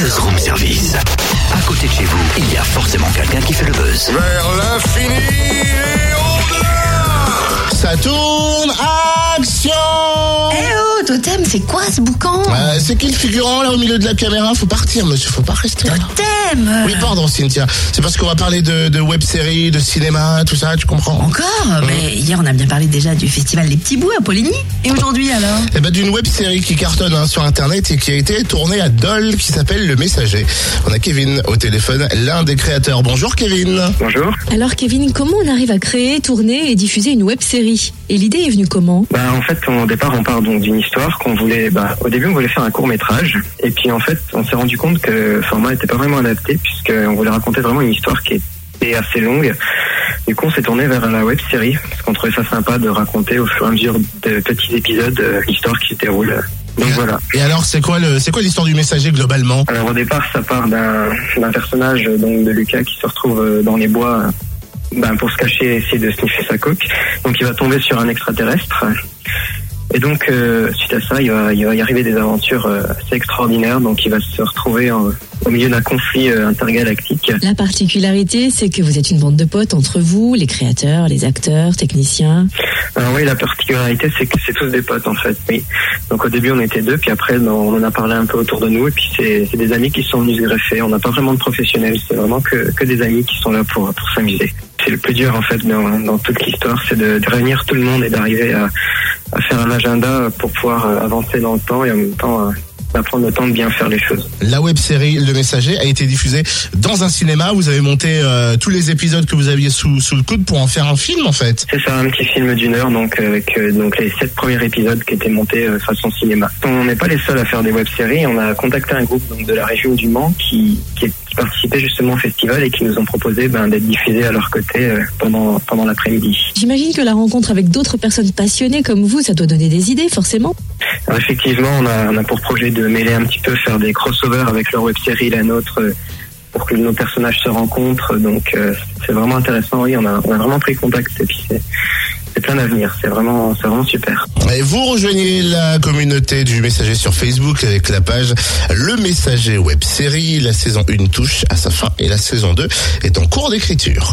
Buzz Room Service. À côté de chez vous, il y a forcément quelqu'un qui fait le buzz. Vers l'infini et au-delà Ça tourne, action Totem, c'est quoi ce boucan Euh, C'est qui le figurant là au milieu de la caméra Faut partir monsieur, faut pas rester là. Totem Oui pardon Cynthia, c'est parce qu'on va parler de, de web-séries, de cinéma, tout ça, tu comprends Encore Mais hier, on a bien parlé déjà du festival Les Petits Bouts à Poligny. Et aujourd'hui, alors Eh ben, d'une web-série qui cartonne hein, sur internet et qui a été tournée à Dole qui s'appelle Le Messager. On a Kevin au téléphone, l'un des créateurs. Bonjour Kevin. Bonjour. Alors Kevin, comment on arrive à créer, tourner et diffuser une web série? Et l'idée est venue comment? Bah, en fait, au départ, on part donc d'une histoire qu'on voulait. Bah, au début, on voulait faire un court métrage, et puis en fait, on s'est rendu compte que le format n'était pas vraiment adapté, puisqu'on voulait raconter vraiment une histoire qui était assez longue. Du coup, on s'est tourné vers la web série, parce qu'on trouvait ça sympa de raconter au fur et à mesure de petits épisodes euh, l'histoire qui se déroule. Donc voilà. Et alors, c'est quoi le, c'est quoi l'histoire du Messager globalement? Alors au départ, ça part d'un personnage donc de Lucas qui se retrouve euh, dans les bois ben, pour se cacher et essayer de sniffer sa coque. Donc il va tomber sur un extraterrestre. Et donc euh, suite à ça, il va, il va y arriver des aventures euh, assez extraordinaires. Donc il va se retrouver en- au milieu d'un conflit euh, intergalactique. La particularité, c'est que vous êtes une bande de potes entre vous, les créateurs, les acteurs, techniciens. Alors oui, la particularité, c'est que c'est tous des potes en fait. Oui. Donc au début, on était deux, puis après, on en a parlé un peu autour de nous, et puis c'est des amis qui sont venus se greffer. On n'a pas vraiment de professionnels, c'est vraiment que, que des amis qui sont là pour, pour s'amuser. C'est le plus dur en fait dans, dans toute l'histoire, c'est de, de réunir tout le monde et d'arriver à faire un agenda pour pouvoir euh, avancer dans le temps et en même temps euh, à prendre le temps de bien faire les choses. La web-série Le Messager a été diffusée dans un cinéma. Vous avez monté euh, tous les épisodes que vous aviez sous, sous le coude pour en faire un film en fait. C'est ça, un petit film d'une heure, donc euh, avec euh, donc les sept premiers épisodes qui étaient montés euh, façon cinéma. On n'est pas les seuls à faire des web-séries. On a contacté un groupe donc de la région du Mans qui, qui, qui participait justement au festival et qui nous ont proposé ben, d'être diffusés à leur côté euh, pendant pendant l'après-midi. J'imagine que la rencontre avec d'autres personnes passionnées comme vous, ça doit donner des idées, forcément. Alors, effectivement, on a, on a pour projet de mêler un petit peu, faire des crossovers avec leur web-série la nôtre. euh, pour que nos personnages se rencontrent, donc euh, c'est vraiment intéressant. Oui, on a, on a vraiment pris contact et puis c'est c'est plein d'avenir. C'est vraiment, c'est vraiment super. Et vous rejoignez la communauté du Messager sur Facebook avec la page Le Messager Web Série. La saison 1 touche à sa fin et la saison 2 est en cours d'écriture.